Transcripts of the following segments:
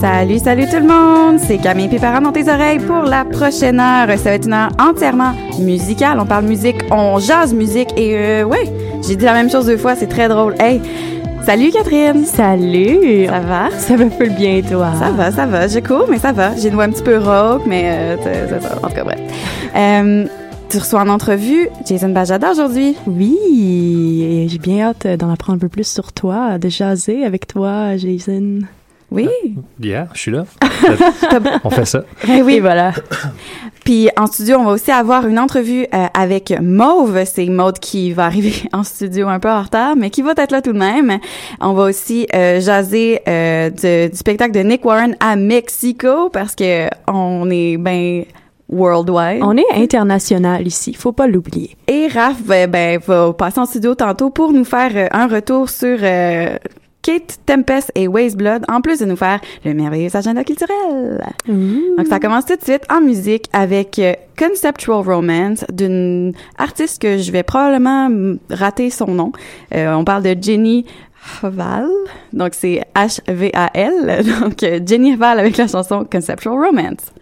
Salut, salut tout le monde! C'est Camille Péparan dans tes oreilles pour la prochaine heure. Ça va être une heure entièrement musicale. On parle musique, on jase musique et euh, j'ai dit la même chose deux fois, c'est très drôle. Hey! Salut Catherine! Salut! Ça va? Ça me fait bien et toi? Ça va, ça va. Je cours, mais ça va. J'ai une voix un petit peu rauque, mais euh, c'est c'est ça. En tout cas, bref. Euh, tu reçois en entrevue Jason Bajada aujourd'hui. Oui, et j'ai bien hâte d'en apprendre un peu plus sur toi, de jaser avec toi, Jason. Oui. Yeah, je suis là. on fait ça. Eh oui. Voilà. Puis en studio, on va aussi avoir une entrevue euh, avec Mauve. C'est Maude qui va arriver en studio un peu en retard, mais qui va être là tout de même. On va aussi euh, jaser euh, de- du spectacle de Nick Warren à Mexico parce que on est ben worldwide. On est international ici, faut pas l'oublier. Et Raph ben, ben, va passer en studio tantôt pour nous faire euh, un retour sur euh, Kate Tempest et Waze Blood, en plus de nous faire le merveilleux agenda culturel. Donc ça commence tout de suite en musique avec euh, Conceptual Romance d'une artiste que je vais probablement rater son nom. Euh, on parle de Jenny Hval, donc c'est H-V-A-L, donc euh, Jenny Hval avec la chanson Conceptual Romance.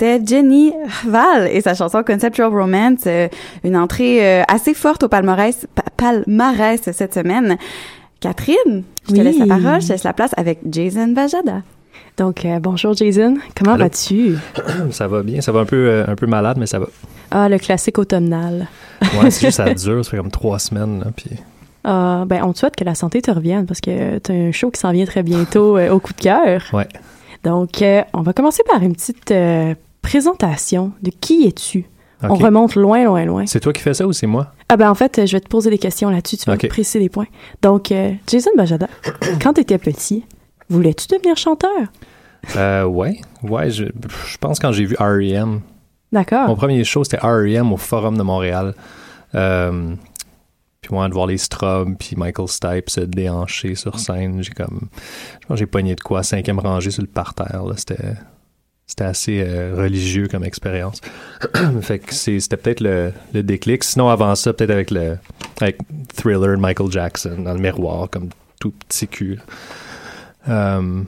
C'était Jenny Val et sa chanson Conceptual Romance, euh, une entrée euh, assez forte au palmarès, pa- palmarès cette semaine. Catherine, je te laisse la parole, je te laisse la place avec Jason Vajada. Donc, euh, bonjour Jason, comment vas-tu? ça va bien, ça va un peu, euh, un peu malade, mais ça va. Ah, le classique automnal. Ouais, c'est juste ça dure, ça fait comme trois semaines, là, puis Ah, ben, on te souhaite que la santé te revienne parce que tu as un show qui s'en vient très bientôt euh, au coup de cœur. ouais. Donc, euh, on va commencer par une petite euh, présentation de qui es-tu? On remonte loin, loin, loin. C'est toi qui fais ça ou c'est moi? Ah ben en fait, je vais te poser des questions là-dessus, tu vas me préciser des points. Donc, euh, Jason Bajada, quand tu étais petit, voulais-tu devenir chanteur? Euh, ouais, ouais, je, je pense quand j'ai vu R.E.M., D'accord. mon premier show, c'était R.E.M. au Forum de Montréal. Euh, puis moi, de voir les Strobes, puis Michael Stipe se déhancher sur scène, j'ai comme... Je pense que j'ai pogné de quoi, cinquième rangée sur le parterre, là, c'était... C'était assez euh, religieux comme expérience. fait que c'est- c'était peut-être le, le déclic. Sinon, avant ça, peut-être avec le avec Thriller de Michael Jackson dans le miroir, comme tout petit cul. Euh,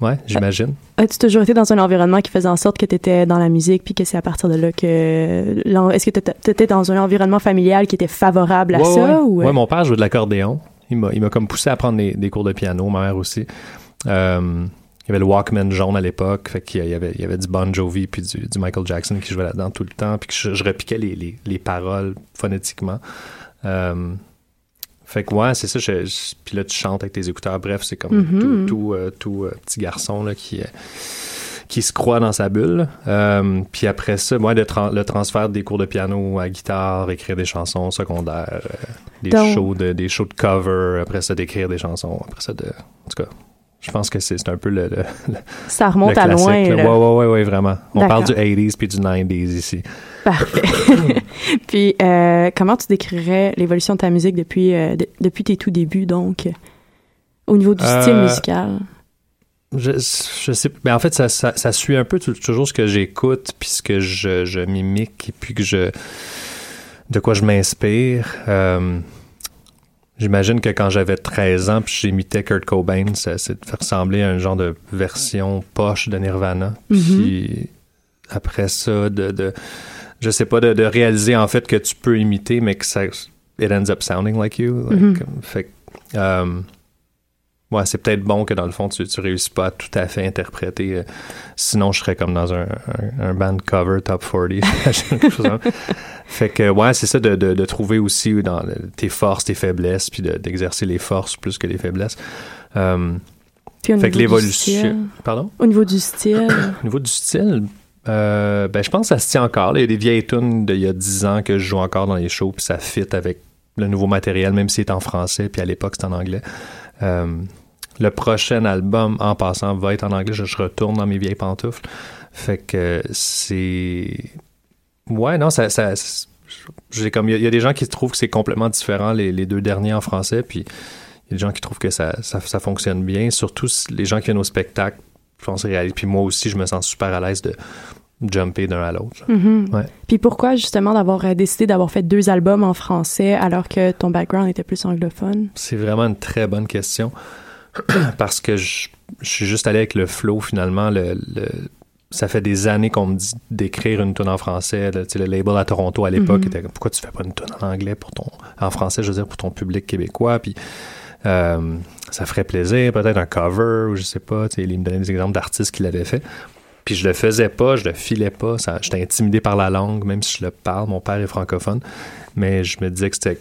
ouais, j'imagine. As-tu toujours été dans un environnement qui faisait en sorte que tu étais dans la musique, puis que c'est à partir de là que... Est-ce que tu étais dans un environnement familial qui était favorable à Ouais, ça? ouais. ou... euh? Ouais, mon père jouait de l'accordéon. Il m'a, il m'a comme poussé à prendre des, des cours de piano, ma mère aussi. Euh, y avait le Walkman jaune à l'époque, fait qu'il y avait, il y avait du Bon Jovi puis du, du Michael Jackson qui jouait là-dedans tout le temps, puis que je, je repiquais les, les, les paroles phonétiquement. Euh, fait que ouais, c'est ça. je- je- puis là, tu chantes avec tes écouteurs. Bref, c'est comme Mhm. tout, tout, euh, tout, euh, petit garçon là, qui, euh, qui se croit dans sa bulle. Puis après ça, moi, le, tran- le transfert des cours de piano à guitare, écrire des chansons secondaires, des, Donc- shows de, des shows de cover, après ça, d'écrire des chansons, après ça, de... En tout cas, je pense que c'est un peu le... le- Ça remonte le à loin, ouais, ouais, ouais, vraiment. On parle du 80s puis du 90s ici. Parfait. puis, euh, comment tu décrirais l'évolution de ta musique depuis, euh, de- depuis tes tout débuts, donc, au niveau du style Euh, musical? Je, je sais mais en fait ça, ça, ça suit un peu tout- toujours ce que j'écoute puis ce que je, je mimique et puis que je de quoi je m'inspire Euh, j'imagine que quand j'avais 13 ans puis j'imitais Kurt Cobain ça, ça fait ressembler à un genre de version poche de Nirvana puis après ça de, de je sais pas de, de réaliser en fait que tu peux imiter mais que ça it ends up sounding like you like, Mhm. fait que, euh, Ouais, c'est peut-être bon que dans le fond, tu, tu réussis pas à tout à fait interpréter. euh, sinon, je serais comme dans un, un, un band cover top 40. j'imagine, quelque chose comme ça. fait que, ouais, c'est ça de, de, de trouver aussi dans tes forces, tes faiblesses, puis de- d'exercer les forces plus que les faiblesses. Euh, Puis au fait que l'évolution. Pardon? Au niveau du style, Au niveau du style, euh, ben, je pense que ça se tient encore. là. Il y a des vieilles tunes d'il y a 10 ans que je joue encore dans les shows, puis ça fit avec le nouveau matériel, même si c'est en français, puis à l'époque c'était en anglais. Le prochain album, en passant, va être en anglais. Je, je retourne dans mes vieilles pantoufles. Fait que c'est. Ouais, non, ça. ça j'ai comme il y, a- il y a des gens qui trouvent que c'est complètement différent les, les deux derniers en français, puis il y a des gens qui trouvent que ça, ça, ça fonctionne bien. Surtout les gens qui viennent au spectacle, je pense réalisent. Puis moi aussi, je me sens super à l'aise de jumper d'un à l'autre. Mhm. Ouais. Puis pourquoi justement d'avoir euh, décidé d'avoir fait deux albums en français alors que ton background était plus anglophone? C'est vraiment une très bonne question. Parce que je, je suis juste allé avec le flow finalement. Le, le- ça fait des années qu'on me dit d'écrire une tune en français. Sais, le label à Toronto à l'époque Mhm. était comme, pourquoi tu fais pas une tune en anglais pour ton, en français, je veux dire, pour ton public québécois? Puis euh, ça ferait plaisir, peut-être un cover ou je sais pas. Il me donnait des exemples d'artistes qui l'avaient fait. Puis je le faisais pas, je le filais pas. J'étais intimidé par la langue, même si je le parle. Mon père est francophone, mais je me disais que c'était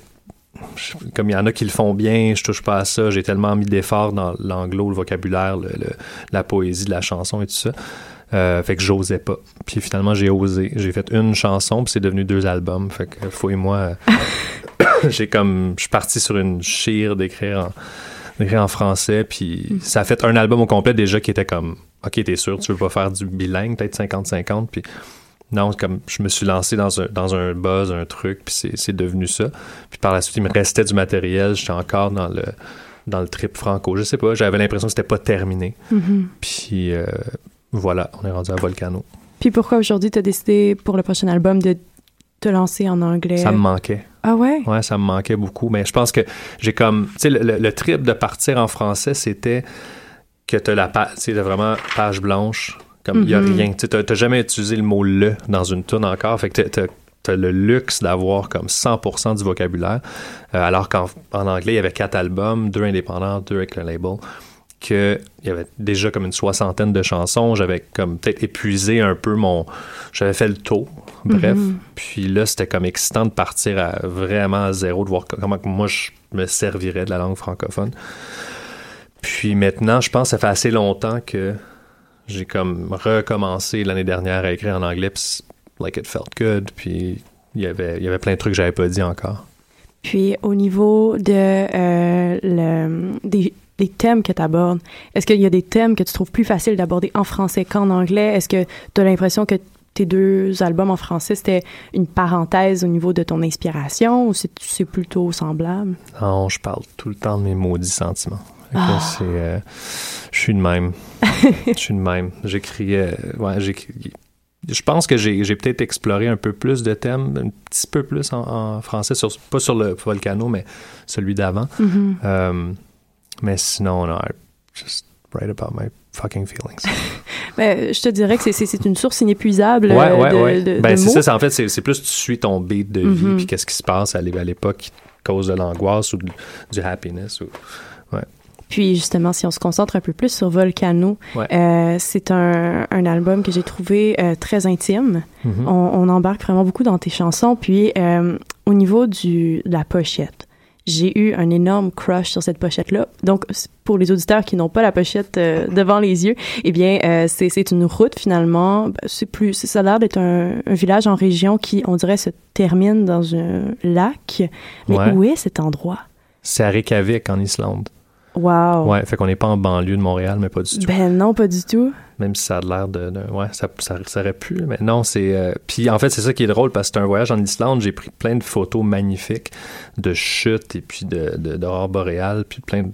comme il y en a qui le font bien, je touche pas à ça. J'ai tellement mis d'efforts dans l'anglo, le vocabulaire, le- le- la poésie de la chanson et tout ça. Euh, fait que j'osais pas. Puis finalement, j'ai osé. J'ai fait une chanson, puis c'est devenu deux albums. Fait que Fou et moi, euh, j'ai comme. Je suis parti sur une chire d'écrire en, en français, puis ça a fait un album au complet déjà qui était comme. Ok, t'es sûr, tu veux pas faire du bilingue, peut-être 50-50, puis non, comme je me suis lancé dans un, dans un buzz, un truc, puis c'est, devenu ça. Puis par la suite, il me restait du matériel, j'étais encore dans le, dans le trip franco. Je sais pas, j'avais l'impression que c'était pas terminé. Mhm. Puis euh, voilà, on est rendu à Volcano. Puis pourquoi aujourd'hui t'as décidé pour le prochain album de te lancer en anglais? Ça me manquait. Ah ouais? Ouais, ça me manquait beaucoup. Mais je pense que j'ai comme. Tu sais, le, le- le trip de partir en français, c'était que tu as la page. Tu vraiment page blanche. Comme il n'y a Mhm. rien. Tu t'as jamais utilisé le mot le dans une tune encore. Fait que t'as- t'as- t'as le luxe d'avoir comme 100% du vocabulaire. Euh, alors qu'en en anglais, il y avait quatre albums, deux indépendants, deux avec le label. Que il y avait déjà comme une soixantaine de chansons. J'avais comme peut-être épuisé un peu mon. J'avais fait le tour. Bref. Mhm. Puis là, c'était comme excitant de partir à vraiment à zéro, de voir comment moi je me servirais de la langue francophone. Puis maintenant, je pense que ça fait assez longtemps que j'ai comme recommencé l'année dernière à écrire en anglais, puis like it felt good, puis il y avait, il y avait plein de trucs que j'avais pas dit encore. Puis au niveau de euh, le, des, des thèmes que tu abordes, est-ce qu'il y a des thèmes que tu trouves plus facile d'aborder en français qu'en anglais? Est-ce que tu as l'impression que tes deux albums en français, c'était une parenthèse au niveau de ton inspiration ou c'est plutôt semblable? Non, je parle tout le temps de mes maudits sentiments. Ah. c'est, euh, je suis de même. Je suis de même. J'écris, euh, ouais, j'écris. Je pense que j'ai j'ai peut-être exploré un peu plus de thèmes, un petit peu plus en, en français, sur, pas sur le Volcano, mais celui d'avant. Mhm. Euh, mais sinon, non, I just write about my fucking feelings. Ben, je te dirais que c'est- c'est c'est une source inépuisable Ouais, ouais, de, ouais. de- ben, de c'est mots. ça, c'est- en fait, c'est c'est plus tu suis ton beat de vie, Mhm. puis qu'est-ce qui se passe à l'é- à l'époque qui cause de l'angoisse ou du, du happiness. Ou, ouais. Puis justement, si on se concentre un peu plus sur Volcano, Ouais. euh, c'est un, un album que j'ai trouvé euh, très intime. Mhm. on, on embarque vraiment beaucoup dans tes chansons. Puis euh, au niveau du, de la pochette, j'ai eu un énorme crush sur cette pochette-là. Donc, pour les auditeurs qui n'ont pas la pochette euh, devant les yeux, eh bien, euh, c'est une route finalement. C'est plus, ça a l'air d'être un, un village en région qui, on dirait, se termine dans un lac. Mais Ouais. où est cet endroit? C'est à Reykjavik, en Islande. Wow. Ouais, fait qu'on n'est pas en banlieue de Montréal, mais pas du tout. Ben non, pas du tout. Même si ça a l'air de, de- Ouais, ça, ça, ça aurait pu, mais non, c'est. euh, Puis en fait, c'est ça qui est drôle parce que c'est un voyage en Islande. J'ai pris plein de photos magnifiques de chutes et puis de, d'aurores boréales, puis plein de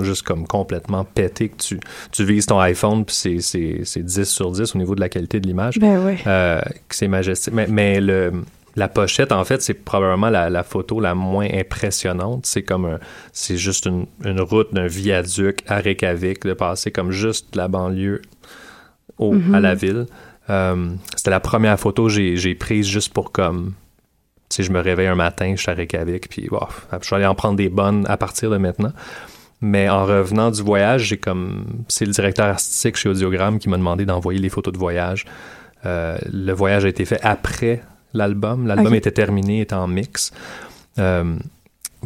juste comme complètement pété que tu, tu vises ton iPhone, puis c'est, c'est, c'est 10 sur 10 au niveau de la qualité de l'image. Ben ouais. Euh, c'est majestique. Mais, mais le, la pochette, en fait, c'est probablement la, la photo la moins impressionnante. C'est comme un, c'est juste une, une route d'un viaduc à Reykjavik, de passer comme juste de la banlieue au, Mhm. à la ville. Euh, c'était la première photo que j'ai, j'ai prise juste pour comme. Tu sais, je me réveille un matin, je suis à Reykjavik, puis wow, je vais aller en prendre des bonnes à partir de maintenant. Mais en revenant du voyage, j'ai comme. C'est le directeur artistique chez Audiogramme qui m'a demandé d'envoyer les photos de voyage. Euh, le voyage a été fait après l'album. L'album était terminé, était en mix. Euh,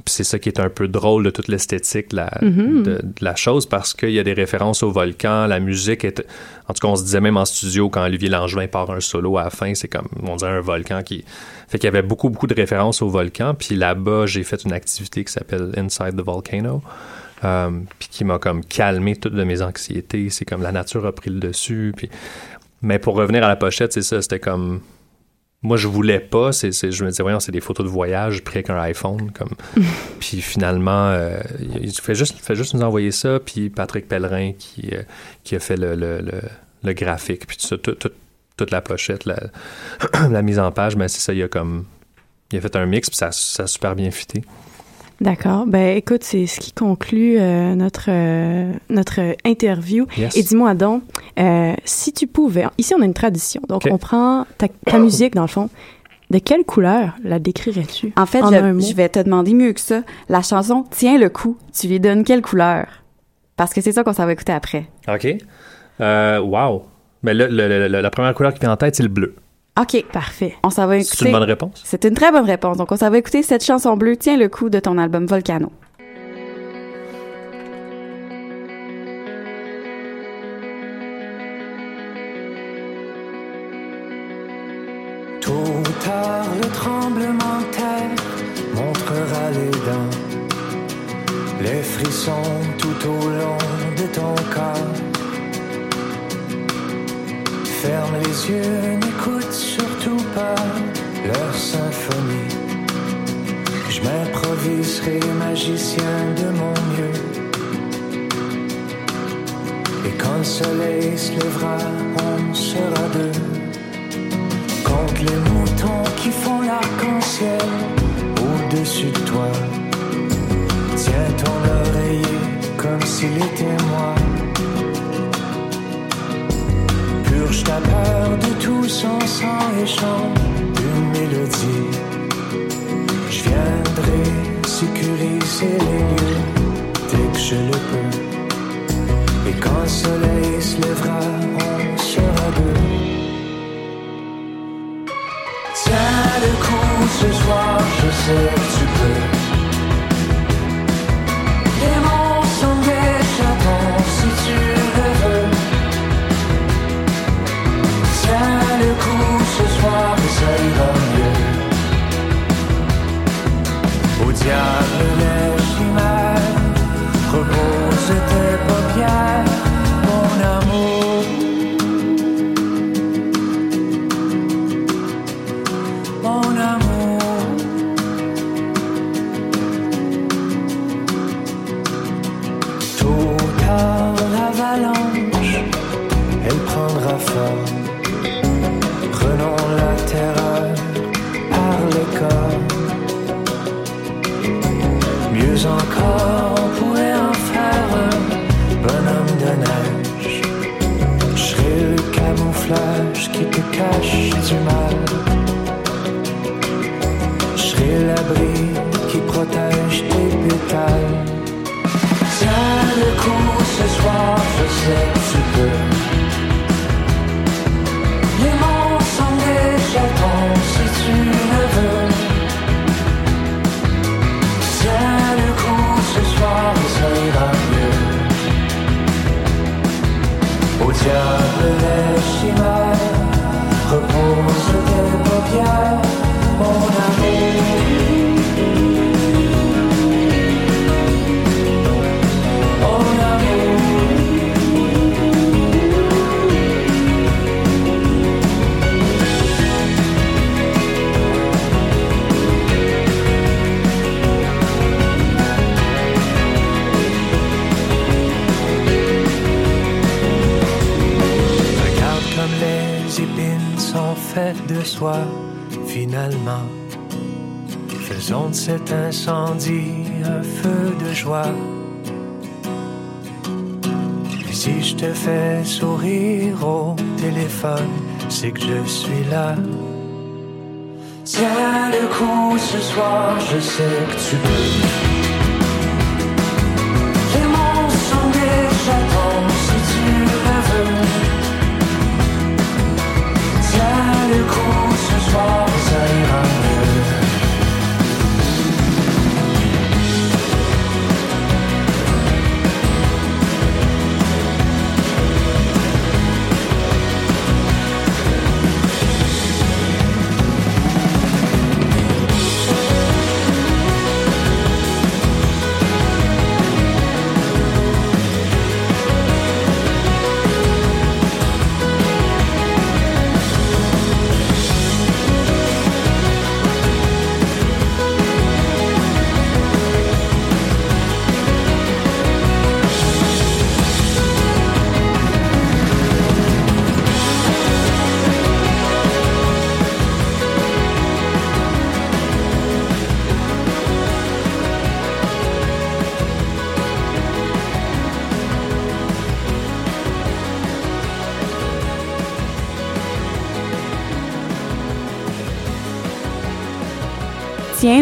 c'est ça qui est un peu drôle de toute l'esthétique de, la- Mhm. de, de la chose parce qu'il y a des références au volcan, la musique est... En tout cas, on se disait même en studio quand Olivier Langevin part un solo à la fin, c'est comme, on dirait un volcan qui... Fait qu'il y avait beaucoup, beaucoup de références au volcan. Puis là-bas, j'ai fait une activité qui s'appelle Inside the Volcano. euh, puis qui m'a comme calmé toutes de mes anxiétés. C'est comme la nature a pris le dessus. Puis... Mais pour revenir à la pochette, c'est ça, c'était comme moi je voulais pas c'est, je me disais voyons c'est des photos de voyage pris avec un iPhone comme. Puis finalement euh, il fait juste il fait juste nous envoyer ça puis Patrick Pellerin qui euh, qui a fait le, le, le, le graphique puis tout ça tout- tout- toute la pochette la, la mise en page mais c'est ça il a comme il a fait un mix puis ça, ça a super bien fité D'accord. Ben écoute, c'est ce qui conclut euh, notre euh, notre interview. Yes. Et dis-moi donc, euh, si tu pouvais, ici on a une tradition, donc on prend ta, ta musique dans le fond. De quelle couleur la décrirais-tu? En fait, En je, un mot. je vais te demander mieux que ça. La chanson Tiens le coup, tu lui donnes quelle couleur? Parce que c'est ça qu'on s'en va écouter après. OK. Euh, wow. Mais là, le- le- le- la première couleur qui vient en tête, c'est le bleu. OK. Parfait. On s'en va C'est écouter. une bonne réponse? C'est une très bonne réponse. Donc, on s'en va écouter cette chanson bleue, Tiens le coup de ton album Volcano. Tôt ou tard, le tremblement de terre montrera les dents, les frissons tout au long de ton corps. Ferme les yeux, n'écoute surtout pas leur symphonie. Je m'improviserai magicien de mon mieux. Et quand le soleil se lèvera, on sera deux. Contre les moutons qui font l'arc-en-ciel au-dessus de toi. Tiens ton oreiller comme s'il était moi. Purge ta peur de tout son sang et chante une mélodie. Je viendrai sécuriser les lieux dès que je le peux. Et quand le soleil se lèvera, on sera deux. Tiens le coup ce soir, je sais que tu épines sont faites de soie, finalement. Faisons de cet incendie un feu de joie. Et si je te fais sourire au téléphone, c'est que je suis là. Tiens le coup ce soir, je sais que tu peux. Tiens le coup ce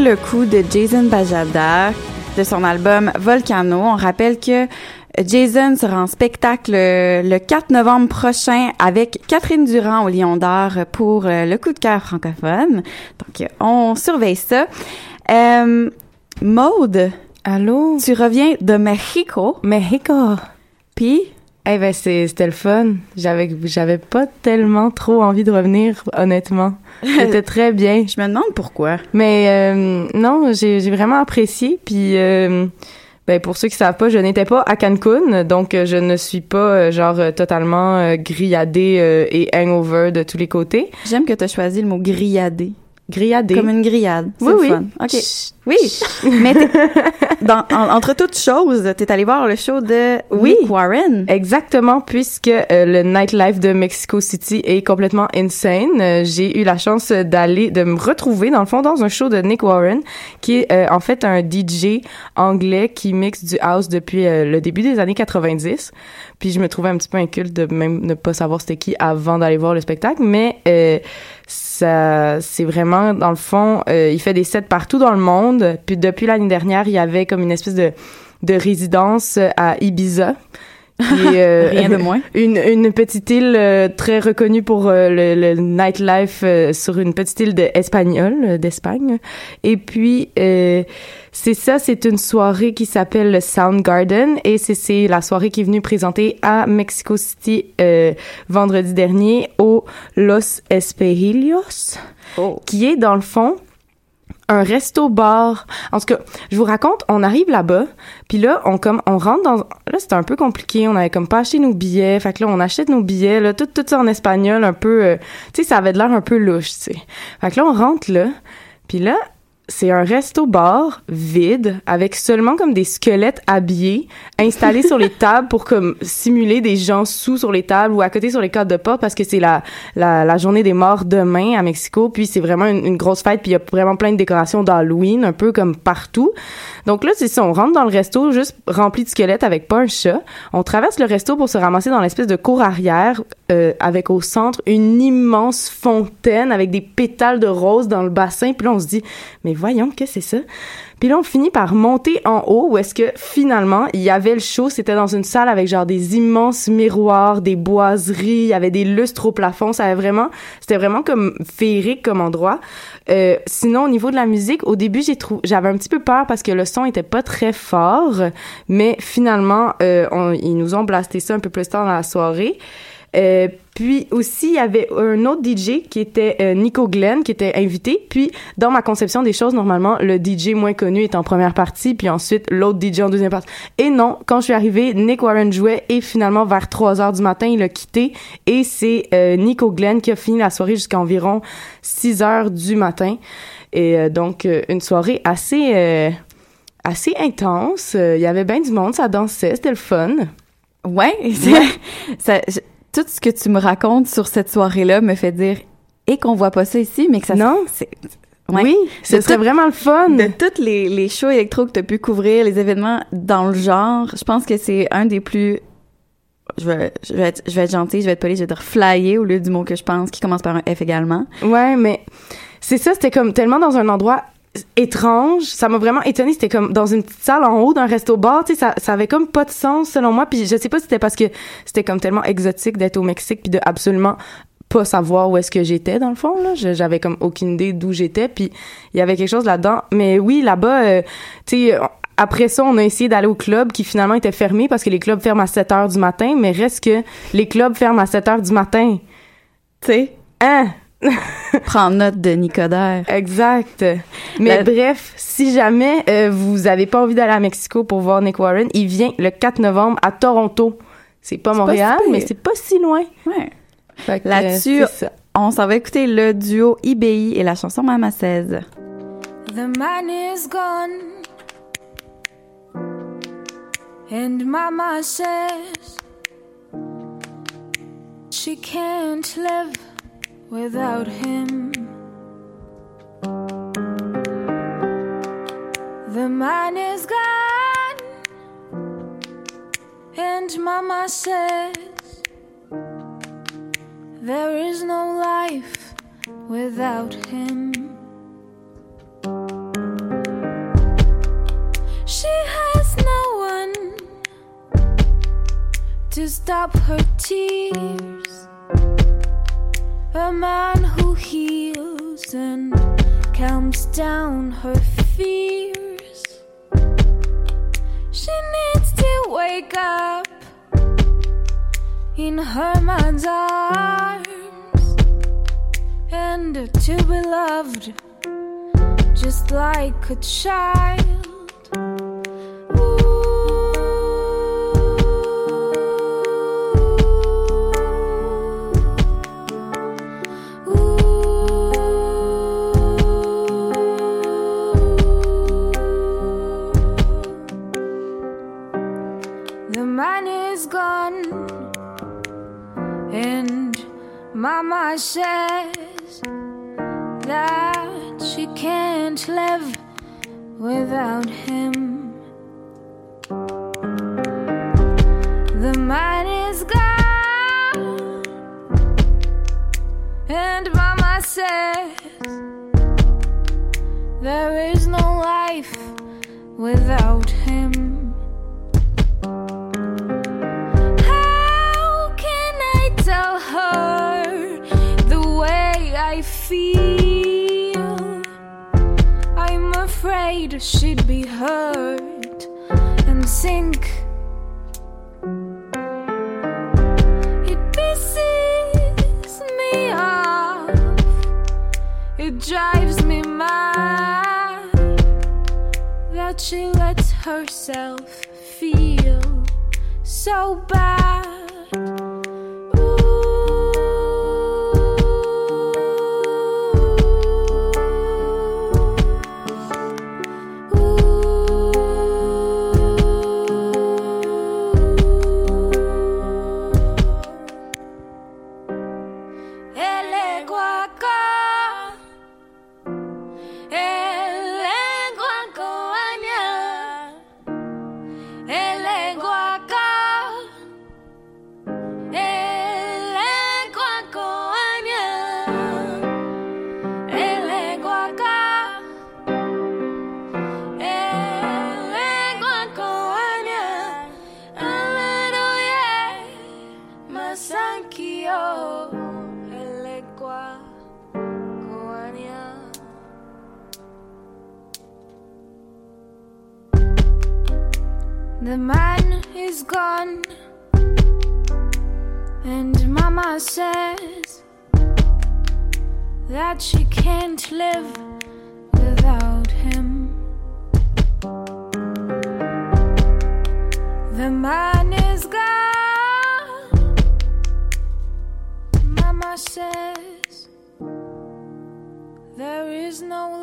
le coup de Jason Bajada de son album Volcano. On rappelle que Jason sera en spectacle le 4 novembre prochain avec Catherine Durand au Lion d'Or pour euh, le coup de cœur francophone. Donc, on surveille ça. Euh, Maude. Allô? Tu reviens de Mexico. Mexico. Puis? Eh ben, c'est- c'était le fun. J'avais, j'avais pas tellement trop envie de revenir, honnêtement. C'était très bien. Je me demande pourquoi. Mais euh, non, j'ai, vraiment apprécié. Puis, euh, ben, pour ceux qui savent pas, je n'étais pas à Cancun, donc je ne suis pas euh, genre totalement grilladée euh, et hangover de tous les côtés. J'aime que tu as choisi le mot grilladé. Grilladé. Comme une grillade. Oui, le oui. fun. OK. Oui. Mais t'es- dans, en- entre toutes choses, t'es allé voir le show de Oui. Nick Warren. Exactement, puisque euh, le nightlife de Mexico City est complètement insane. Euh, j'ai eu la chance d'aller, de me retrouver dans le fond dans un show de Nick Warren, qui est euh, en fait un DJ anglais qui mixe du house depuis euh, le début des années 90. Puis je me trouvais un petit peu inculte de même ne pas savoir c'était qui avant d'aller voir le spectacle, mais ça, c'est vraiment dans le fond, il fait des sets partout dans le monde. Puis depuis l'année dernière, il y avait comme une espèce de de résidence à Ibiza. Qui est, euh, Rien de moins. Une, une petite île euh, très reconnue pour euh, le, le nightlife euh, sur une petite île de espagnole, euh, d'Espagne. Et puis, euh, c'est ça, c'est une soirée qui s'appelle le Soundgarden et c'est, la soirée qui est venue présenter à Mexico City euh, vendredi dernier au Los Esperillos, qui est dans le fond un resto-bar. En tout cas, je vous raconte, on arrive là-bas, puis là, on comme on rentre dans là, c'était un peu compliqué, on avait comme pas acheté nos billets, fait que là on achète nos billets là, tout tout ça en espagnol, un peu euh, tu sais, ça avait de l'air un peu louche, tu sais. Fait que là on rentre là, puis là c'est un resto-bar vide avec seulement comme des squelettes habillés installés sur les tables pour comme simuler des gens sous sur les tables ou à côté sur les cadres de porte parce que c'est la, la, la journée des morts demain à Mexico puis c'est vraiment une, une grosse fête puis il y a vraiment plein de décorations d'Halloween un peu comme partout. Donc là c'est ça, on rentre dans le resto juste rempli de squelettes avec pas un chat. On traverse le resto pour se ramasser dans l'espèce de cour arrière euh, avec au centre une immense fontaine avec des pétales de rose dans le bassin puis là on se dit mais voyons, que c'est ça? Puis là, on finit par monter en haut où est-ce que finalement, il y avait le show. C'était dans une salle avec genre des immenses miroirs, des boiseries, il y avait des lustres au plafond. Ça avait vraiment, c'était vraiment comme féerique comme endroit. Euh, sinon, au niveau de la musique, au début, j'ai trouvé, j'avais un petit peu peur parce que le son était pas très fort. Mais finalement, euh, ils nous ont blasté ça un peu plus tard dans la soirée. Euh, puis aussi, il y avait un autre DJ qui était euh, Nico Glenn, qui était invité. Puis, dans ma conception des choses, normalement, le DJ moins connu est en première partie, puis ensuite l'autre DJ en deuxième partie. Et non, quand je suis arrivée, Nick Warren jouait et finalement, vers 3 heures du matin, il a quitté. Et c'est euh, Nico Glenn qui a fini la soirée jusqu'à environ 6 heures du matin. Et euh, donc, euh, une soirée assez... euh, assez intense. Euh, Il y avait bien du monde, ça dansait, c'était le fun. Ouais, c'est- ça, tout ce que tu me racontes sur cette soirée-là me fait dire et qu'on voit pas ça ici, mais que ça Non. c'est ouais. Oui, ce De serait tout- vraiment le fun. De tous les, les shows électro que tu as pu couvrir, les événements dans le genre, je pense que c'est un des plus je vais, je vais être, je vais être gentille, je vais être polie, je vais dire flyer au lieu du mot que je pense qui commence par un F également. Ouais, mais c'est ça, c'était comme tellement dans un endroit étrange. Ça m'a vraiment étonnée. C'était comme dans une petite salle en haut d'un resto-bar. Tu sais, ça, ça avait comme pas de sens selon moi. Puis je sais pas si c'était parce que c'était comme tellement exotique d'être au Mexique puis de absolument pas savoir où est-ce que j'étais dans le fond là j'avais comme aucune idée d'où j'étais puis il y avait quelque chose là-dedans mais oui là-bas euh, tu sais après ça, on a essayé d'aller au club qui finalement était fermé parce que les clubs ferment à 7 heures du matin, mais reste que les clubs ferment à 7 heures du matin. Tu sais, Hein? prends note de Nicodère. Exact. Mais La- bref, si jamais euh, vous avez pas envie d'aller à Mexico pour voir Nick Warren, il vient le 4 novembre à Toronto. C'est pas C'est pas Montréal, si mais c'est pas si loin. Ouais. Là-dessus, euh, on s'en va écouter le duo IBI et la chanson Mama 16. The man is gone. And Mama says she can't live without him. The man is gone, and Mama says there is no life without him. She has no one to stop her tears. A man who heals and calms down her fears. She needs to wake up in her man's arms and to be loved just like a child. Mama says that she can't live without him. The man is gone, and Mama says there is no life without him. Drives me mad that she lets herself feel so bad. The man is gone, and Mama says that she can't live without him. The man is gone, Mama says there is no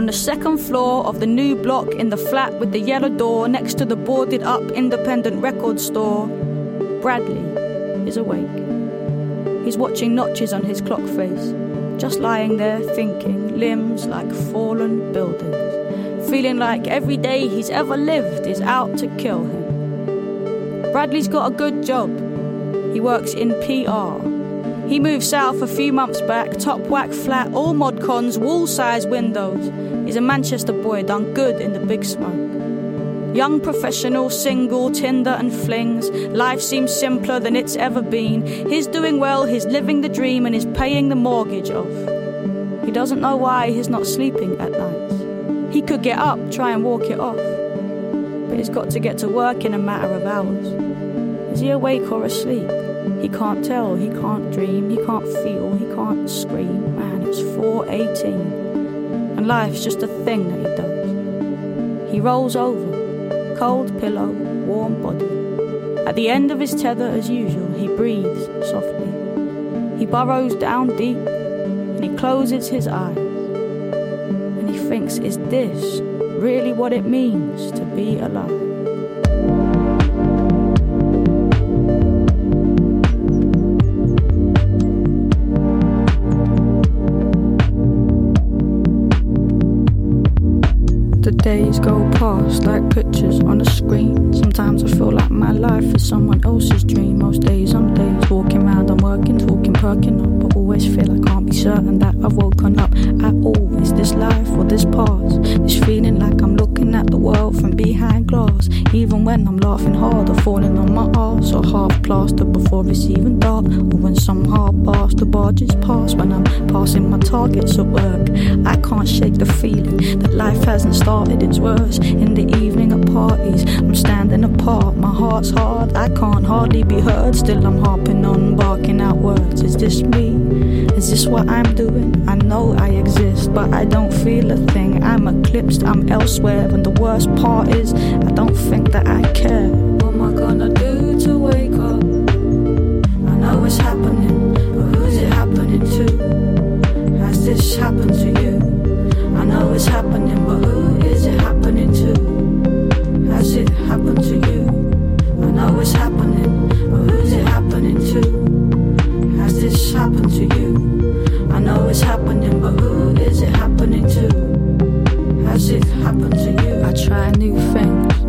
On the second floor of the new block in the flat with the yellow door next to the boarded up independent record store, Bradley is awake. He's watching notches on his clock face, just lying there thinking, limbs like fallen buildings, feeling like every day he's ever lived is out to kill him. Bradley's got a good job. He works in PR. He moved south a few months back, top whack flat, all mod cons, wall size windows. He's a Manchester boy, done good in the big smoke. Young professional, single, Tinder and flings. Life seems simpler than it's ever been. He's doing well, he's living the dream, and he's paying the mortgage off. He doesn't know why he's not sleeping at night. He could get up, try and walk it off. But he's got to get to work in a matter of hours. Is he awake or asleep? He can't tell, he can't dream, he can't feel, he can't scream. Man, it's 418. And life's just a thing that he does. He rolls over, cold pillow, warm body. At the end of his tether, as usual, he breathes softly. He burrows down deep and he closes his eyes. And he thinks, is this really what it means to be alive? Days go past like pictures on a screen. Sometimes I feel like my life is someone else's dream. Most days I'm days walking around, I'm working, talking, perking up, but always feel I can't be be certain that I've woken up at all. Is this life or this past? This feeling like I'm looking at the world from behind glass. Even when I'm laughing hard or falling on my ass or half plastered before it's even dark. Or when some hard bastard barges past when I'm passing my targets at work. I can't shake the feeling that life hasn't started, it's worse. In the evening at parties, I'm standing apart, my heart's hard, I can't hardly be heard. Still, I'm harping on, barking out words. Is this me? Is this what I'm doing? I know I exist, but I don't feel a thing. I'm eclipsed, I'm elsewhere, and the worst part is, I don't think that I care. What am I gonna do to wake up? I know it's happening, but who's it happening to? Has this happened to you? I know it's happening, but who know it's happening, but who's it happening to? Has this happened to you? I know it's happening, but who is it happening to? Has it happened to you? I try a new things.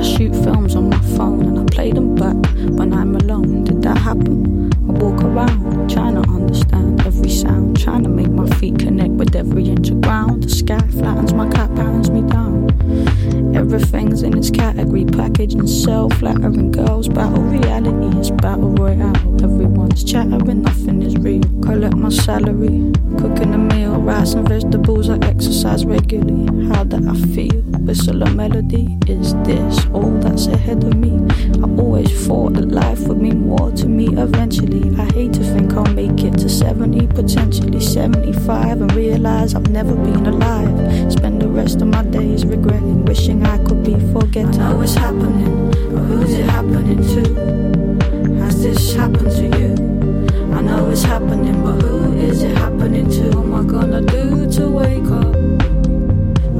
I shoot films on my phone and I play them back when I'm alone. Did that happen? I walk around trying to understand every sound, trying to make my feet connect with every inch of ground. The sky flattens my cat pounds me down. Everything's in its category, packaged and. Flattering girls, battle reality is battle royale. Everyone's chattering, nothing is real. Collect my salary, cooking a meal, rice and vegetables. I exercise regularly. How that I feel? Whistle a melody. Is this all that's ahead of me? I always thought that life would mean more to me eventually. I hate to think I'll make it to 70, potentially 75, and realize I've never been alive. Spend the rest of my days regretting, wishing I could be forgetting. I know it's happening, but who's it happening to? Has this happened to you? I know it's happening, but who is it happening to? What am I gonna do to wake up?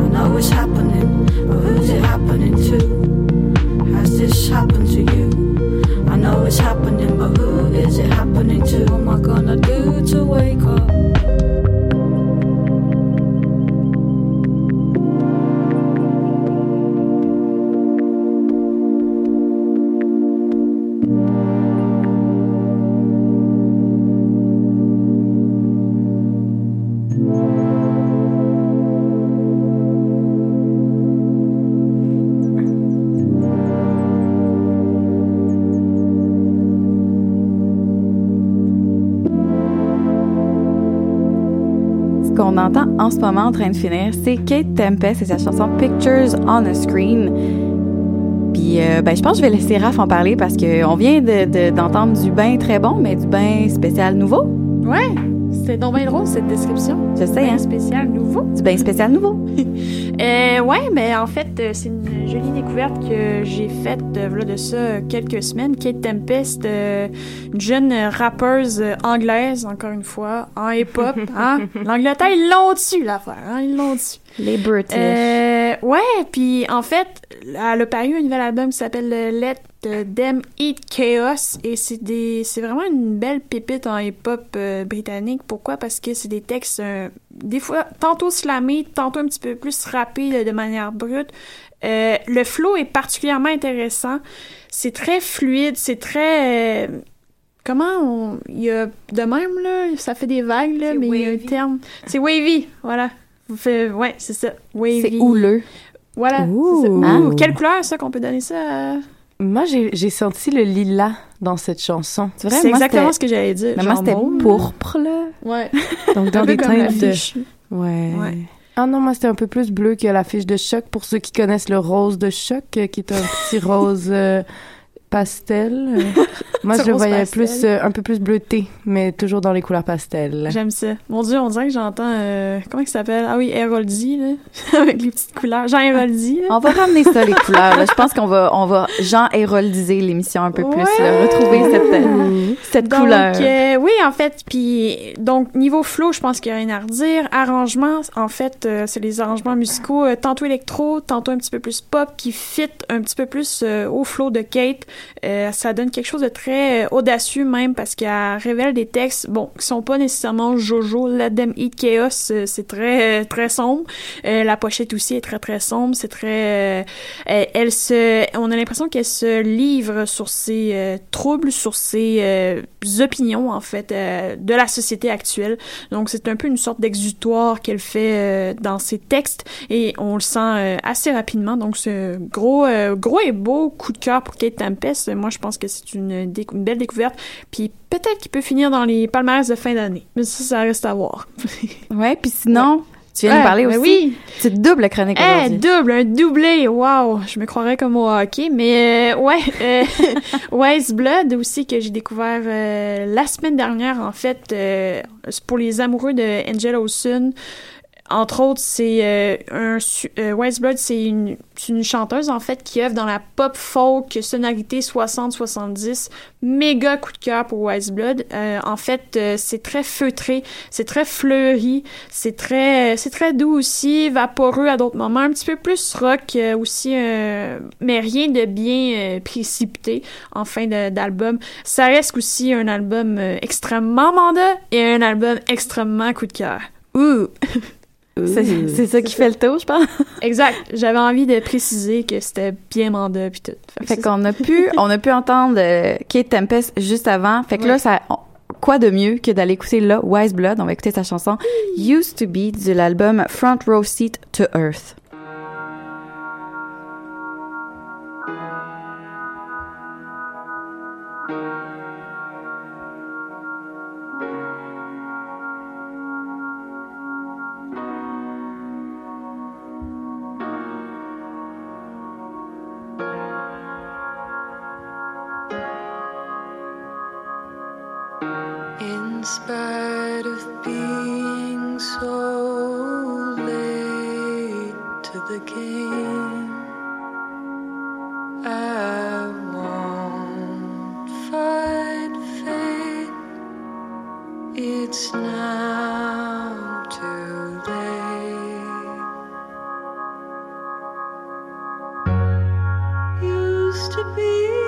I know it's happening, but who's it happening to? Has this happened to you? I know it's happening, but who is it happening to? What am I gonna do to wake up? En ce moment en train de finir, c'est Kate Tempest et sa chanson Pictures on a Screen. Puis, euh, ben, je pense que je vais laisser Raph en parler parce qu'on vient de- de- d'entendre du bain très bon, mais du bain spécial nouveau. Ouais, c'était donc bien drôle cette description. Je sais, hein? spécial nouveau. Du bain spécial nouveau. Euh, ouais, mais en fait, euh, c'est une jolie découverte que j'ai faite euh, voilà de ça euh, quelques semaines. Kate Tempest, euh, une jeune rappeuse anglaise, encore une fois, en hip-hop. hein? L'Angleterre, ils l'ont dessus, l'affaire. Hein? Ils l'ont dessus. Les British. Euh, ouais, puis en fait, elle a paru un nouvel album qui s'appelle Let Them Eat Chaos et c'est des c'est vraiment une belle pépite en hip-hop euh, britannique. Pourquoi? Parce que c'est des textes euh, des fois tantôt slamés, tantôt un petit peu plus rappés euh, de manière brute. Euh, le flow est particulièrement intéressant. C'est très fluide, c'est très Comment on. Il y a. De même, là, ça fait des vagues, là, mais il y a un terme. C'est wavy, voilà. Ouais, c'est ça. Wavy. C'est houleux. Voilà. Ouh. c'est ça. Ouh, Ah. Quelle couleur, ça, qu'on peut donner ça à- Moi, j'ai j'ai senti le lilas dans cette chanson. C'est vrai, exactement ce que j'allais dire, Mais moi, c'était pourpre, là. Ouais. Donc, dans des teintes de... Ouais. Ouais. Ah non, moi, c'était un peu plus bleu que la fiche de choc. Pour ceux qui connaissent le rose de choc, euh, qui est un petit rose euh, pastel. Euh, moi, je le voyais pastel. plus, euh, un peu plus bleuté, mais toujours dans les couleurs pastel. J'aime ça. Mon Dieu, on dirait que j'entends. euh, comment il s'appelle? Ah oui, Héroldi, là. Avec les petites couleurs. Jean Héroldi. On va ramener ça, les couleurs. là. Je pense qu'on va, on va Jean héroldiser l'émission un peu plus, là. retrouver cette, cette Donc, couleur. euh, oui, en fait, puis donc niveau flow, je pense qu'il y a rien à redire. Arrangement, en fait, euh, c'est les arrangements musicaux, euh, tantôt électro, tantôt un petit peu plus pop, qui fit un petit peu plus euh, au flow de Kate. Euh, ça donne quelque chose de très euh, audacieux même parce qu'elle révèle des textes, bon, qui sont pas nécessairement Jojo, Let Them Eat Chaos, euh, c'est très très sombre. La pochette aussi est très très sombre, c'est très, elle, se, on a l'impression qu'elle se livre sur ses troubles, sur ses opinions, en fait, de la société actuelle. Donc, c'est un peu une sorte d'exutoire qu'elle fait dans ses textes et on le sent assez rapidement. Donc, c'est gros, gros et beau coup de cœur pour Kate Moi, je pense que c'est une, décou- une belle découverte. Puis, peut-être qu'il peut finir dans les palmarès de fin d'année. Mais ça, ça reste à voir. Ouais, puis sinon, tu viens Ouais, de parler ben aussi. oui. Petite double chronique aujourd'hui. double, un doublé, wow, je me croirais comme au hockey, mais euh, ouais, euh, Wise Blood aussi que j'ai découvert euh, la semaine dernière en fait, euh, c'est pour les amoureux de Angel Olsen. Entre autres, c'est euh, un euh, Wise Blood, c'est une, chanteuse en fait qui œuvre dans la pop folk sonorité 60-70. Méga coup de cœur pour Wise Blood. Euh, en fait, c'est très feutré, c'est très fleuri, c'est très, c'est très doux aussi, vaporeux à d'autres moments, un petit peu plus rock aussi, mais rien de bien précipité en fin d'album. Ça reste aussi un album extrêmement mandat et un album extrêmement coup de cœur. Ouh! C'est ça qui fait le tour, je pense. Exact. J'avais envie de préciser que c'était bien mandat puis tout. Fait qu'on a pu, on a pu entendre euh, Kate Tempest juste avant. Fait que là, ça, on- quoi de mieux que d'aller écouter là Wise Blood? On va écouter sa chanson Used to Be de l'album Front Row Seat to Earth. To be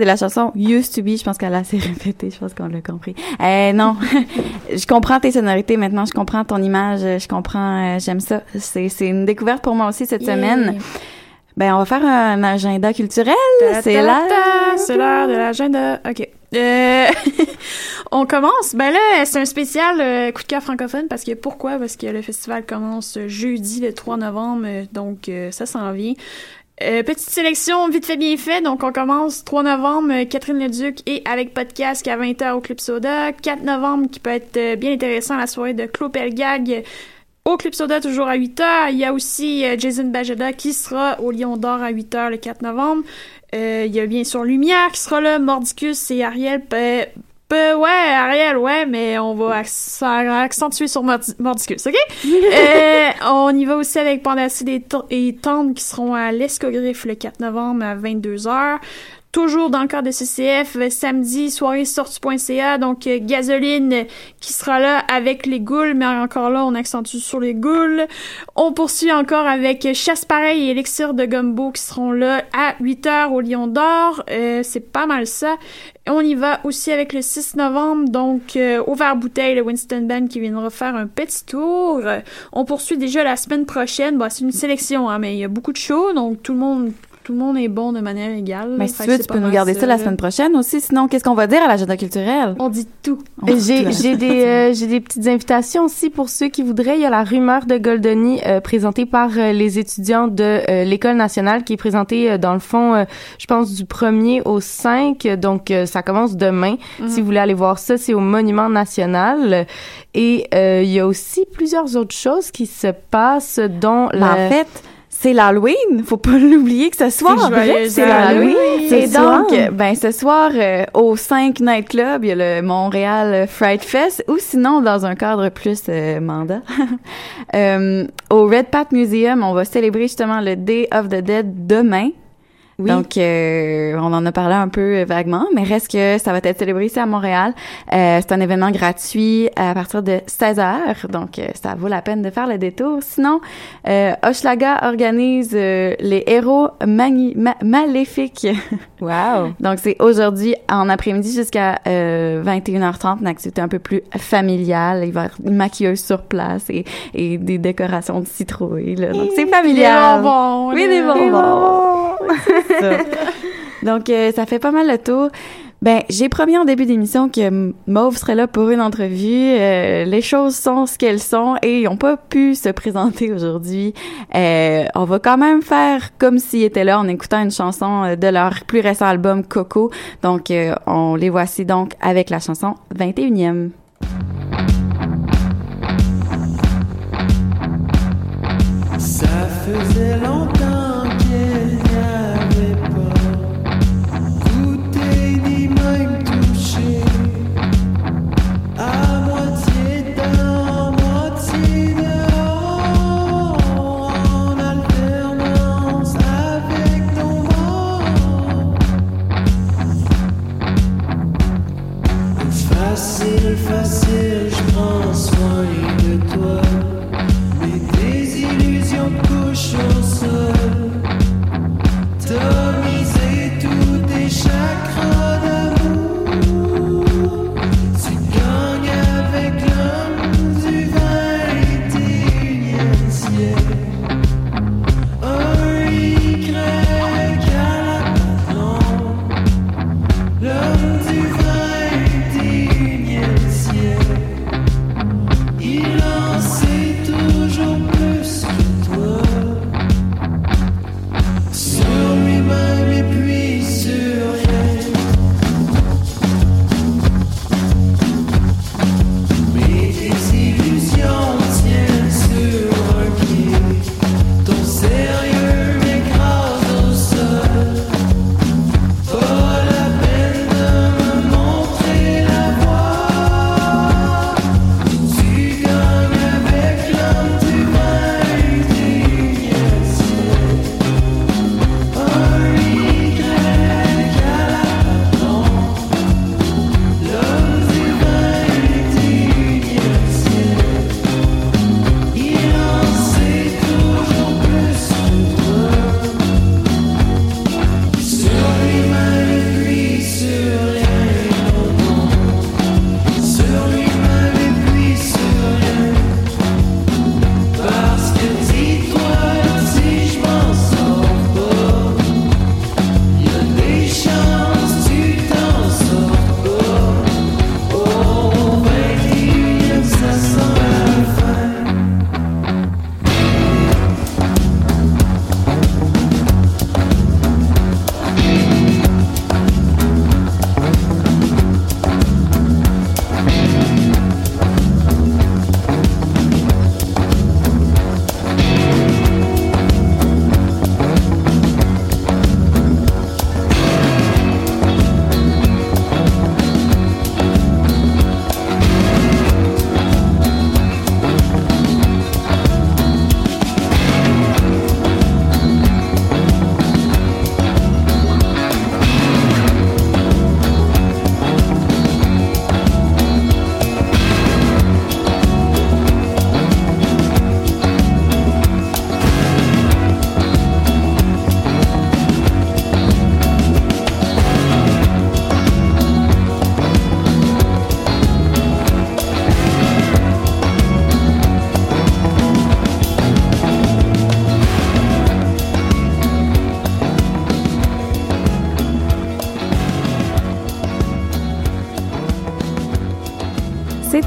Et la chanson Used to Be, je pense qu'elle a assez répété, je pense qu'on l'a compris. Euh, non, je comprends tes sonorités maintenant, je comprends ton image, je comprends, euh, j'aime ça. C'est, c'est une découverte pour moi aussi cette Yeah. semaine. Ben, on va faire un agenda culturel. C'est là. C'est l'heure de l'agenda. OK. Euh, on commence. Ben là, c'est un spécial euh, coup de cœur francophone parce que pourquoi? Parce que le festival commence jeudi le 3 novembre, donc euh, ça s'en vient. Euh, petite sélection vite fait bien fait. Donc on commence 3 novembre, euh, Catherine Leduc et avec podcast à 20h au Club Soda. 4 novembre qui peut être euh, bien intéressant la soirée de Claude Pelgag au Club Soda toujours à 8h. Il y a aussi Jason Bajada qui sera au Lion d'Or à 8h le 4 novembre. Il y a bien sûr Lumière qui sera là, Mordicus et Ariel. Pe- pe- ouais, Ariel, ouais, mais on va acc- accentuer sur Mordi- Mordicus, OK? Euh, on y va aussi avec Pandacide et, et Tendre qui seront à l'Escogriffe le 4 novembre à 22h. Toujours dans le cadre de CCF, euh, samedi, soirée sortu.ca, donc euh, Gasoline euh, qui sera là avec les goules, mais encore là, on accentue sur les goules. On poursuit encore avec euh, Chasse Pareil et Élixir de Gumbo qui seront là à 8h au Lion d'Or. C'est pas mal ça. On y va aussi avec le 6 novembre, donc euh, bouteille, le Winston Band qui viendra faire un petit tour. On poursuit déjà la semaine prochaine. Bon, c'est une sélection, hein, mais il y a beaucoup de shows, donc tout le monde, tout le monde est bon de manière égale. Mais si tu veux, peux nous garder ça la semaine prochaine aussi. Sinon, qu'est-ce qu'on va dire à l'agenda culturel? On dit tout. J'ai j'ai des euh, j'ai des petites invitations aussi pour ceux qui voudraient. Il y a la rumeur de Goldoni euh, présentée par euh, les étudiants de l'école nationale qui est présentée dans le fond, je pense du 1er au 5. Donc ça commence demain. Mhm. Si vous voulez aller voir ça, c'est au Monument national. Et il y a aussi plusieurs autres choses qui se passent, dont Mais la En fait, c'est l'Halloween. Faut pas l'oublier que ce soir. C'est joyeux c'est l'Halloween. Halloween. Et Ce donc, soir. ben, ce soir, euh, au 5 Night Club, il y a le Montréal Fright Fest, ou sinon, dans un cadre plus euh, mandat, euh, au Red Pat Museum, on va célébrer justement le Day of the Dead demain. Donc, euh, on en a parlé un peu vaguement, mais reste que ça va être célébré ici à Montréal. Euh, c'est un événement gratuit à partir de 16 heures, donc euh, ça vaut la peine de faire le détour. Sinon, euh, Hochelaga organise euh, les héros ma- maléfiques. Wow! donc, c'est aujourd'hui en après-midi jusqu'à euh, 21h30, une activité un peu plus familiale. Il va y avoir une maquilleuse sur place et, et des décorations de citrouilles. là. Donc, c'est familial. Des bonbons, Oui, des Des bonbons. Donc, euh, ça fait pas mal le tour. Ben, j'ai promis en début d'émission que Mauve serait là pour une entrevue. Euh, les choses sont ce qu'elles sont et ils n'ont pas pu se présenter aujourd'hui. Euh, on va quand même faire comme s'ils étaient là en écoutant une chanson de leur plus récent album Coco. Donc, on les voici donc avec la chanson 21e. Ça faisait longtemps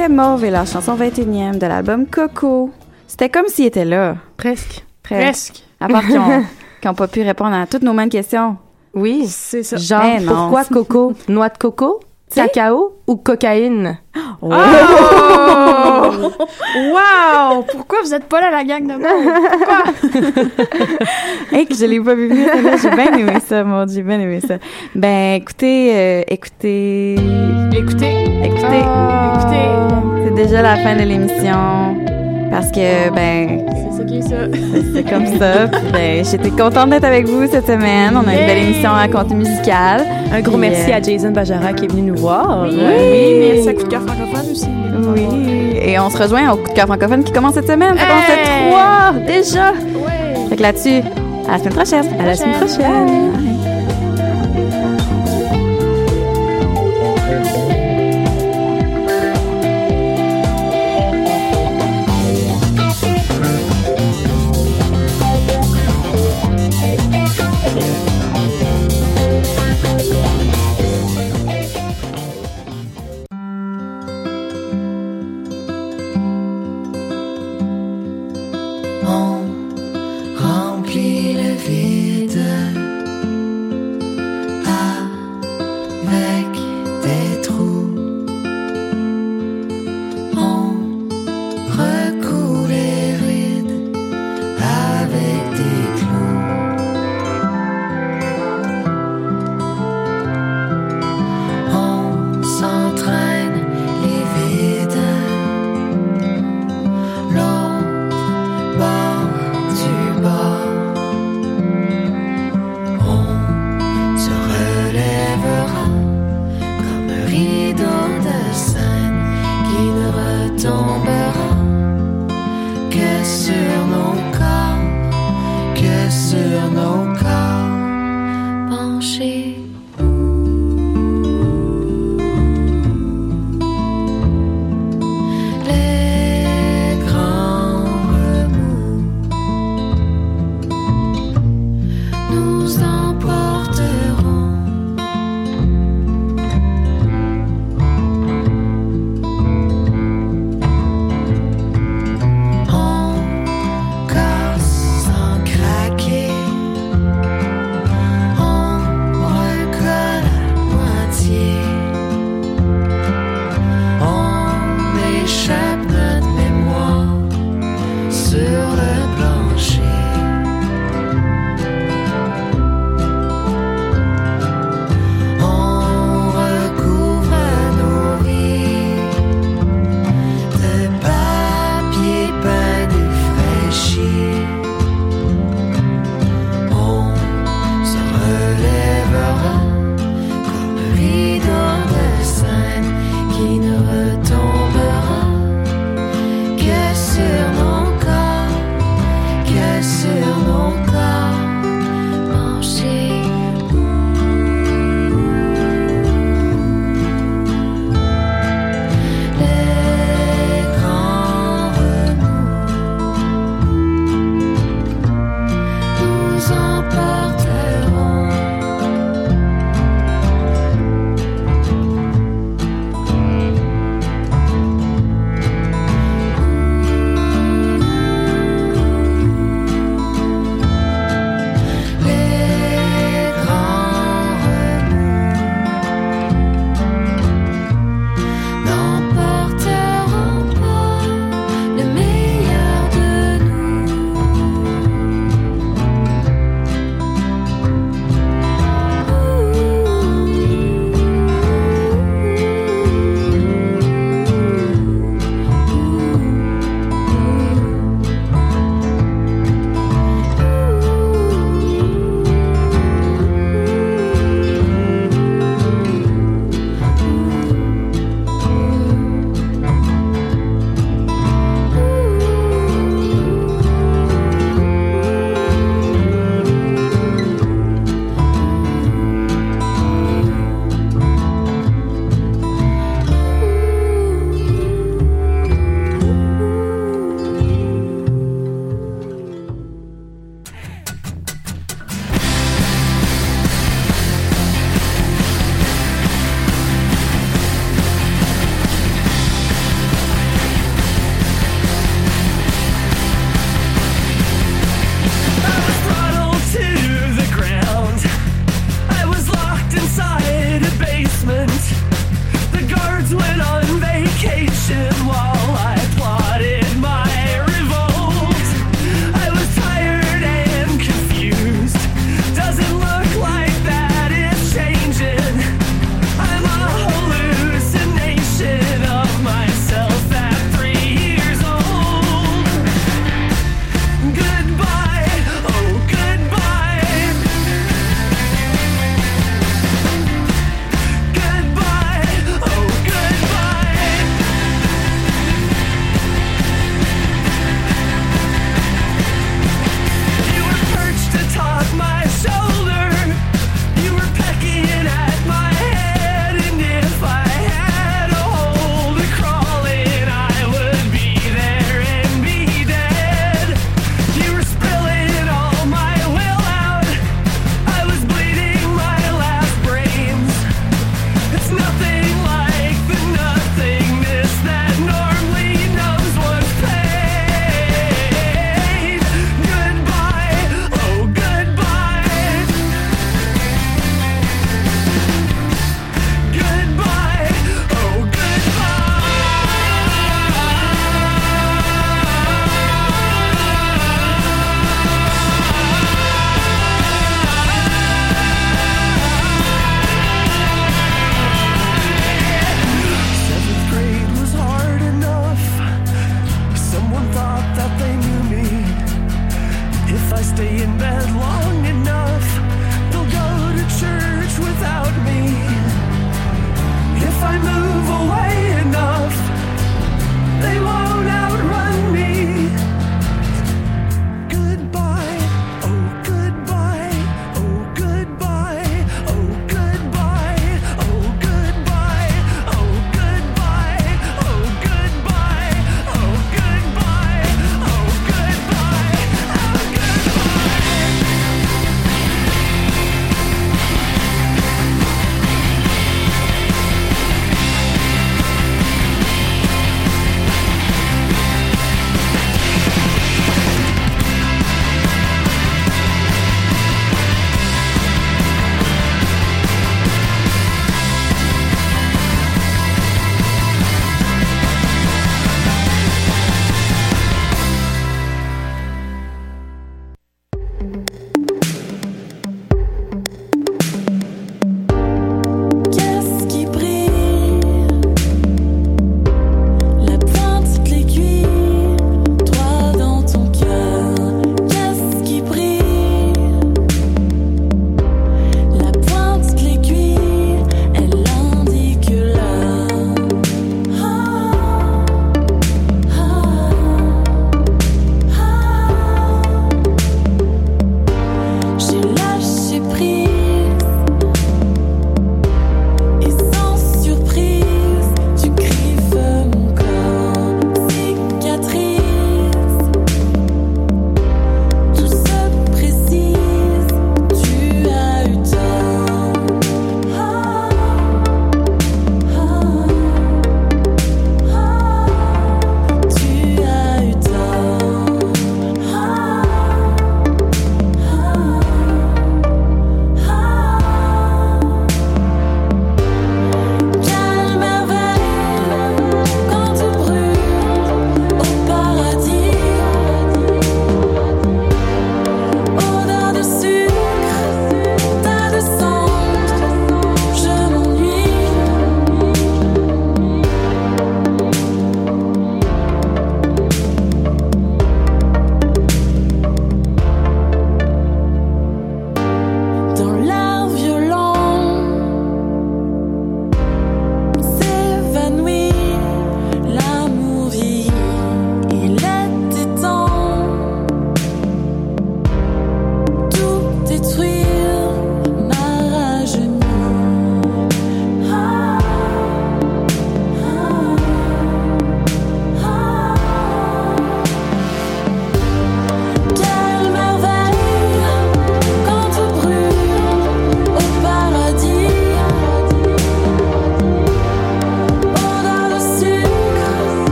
était mauve et la chanson 21e de l'album Coco. C'était comme s'il était là. Presque. Presque. À part qu'ils ont, qu'ils ont pas pu répondre à toutes nos mêmes questions. Oui. C'est ça. Genre, Eh non. pourquoi coco? Noix de coco? Cacao ou cocaïne? Oh! wow! Pourquoi vous êtes pas là, la gang de? Pourquoi? Hey, que je l'ai pas vu venir. J'ai bien aimé ça, mon Dieu, j'ai bien aimé ça. Ben, écoutez, euh, écoutez, Écoutez. écoutez, Ah. écoutez. C'est déjà la fin de l'émission. Parce que, ben, C'est ça qui est ça. c'est comme ça. Puis, ben, j'étais contente d'être avec vous cette semaine. On a une belle émission à compte musical. Un gros Puis, merci euh, à Jason Bajara qui est venu nous voir. Oui, Oui. merci à Coup de cœur francophone aussi. Oui. Et on se rejoint au coup de cœur francophone qui commence cette semaine. Hey! à trois déjà. Ouais. Fait que là-dessus, à la semaine prochaine. À la semaine prochaine. Bye.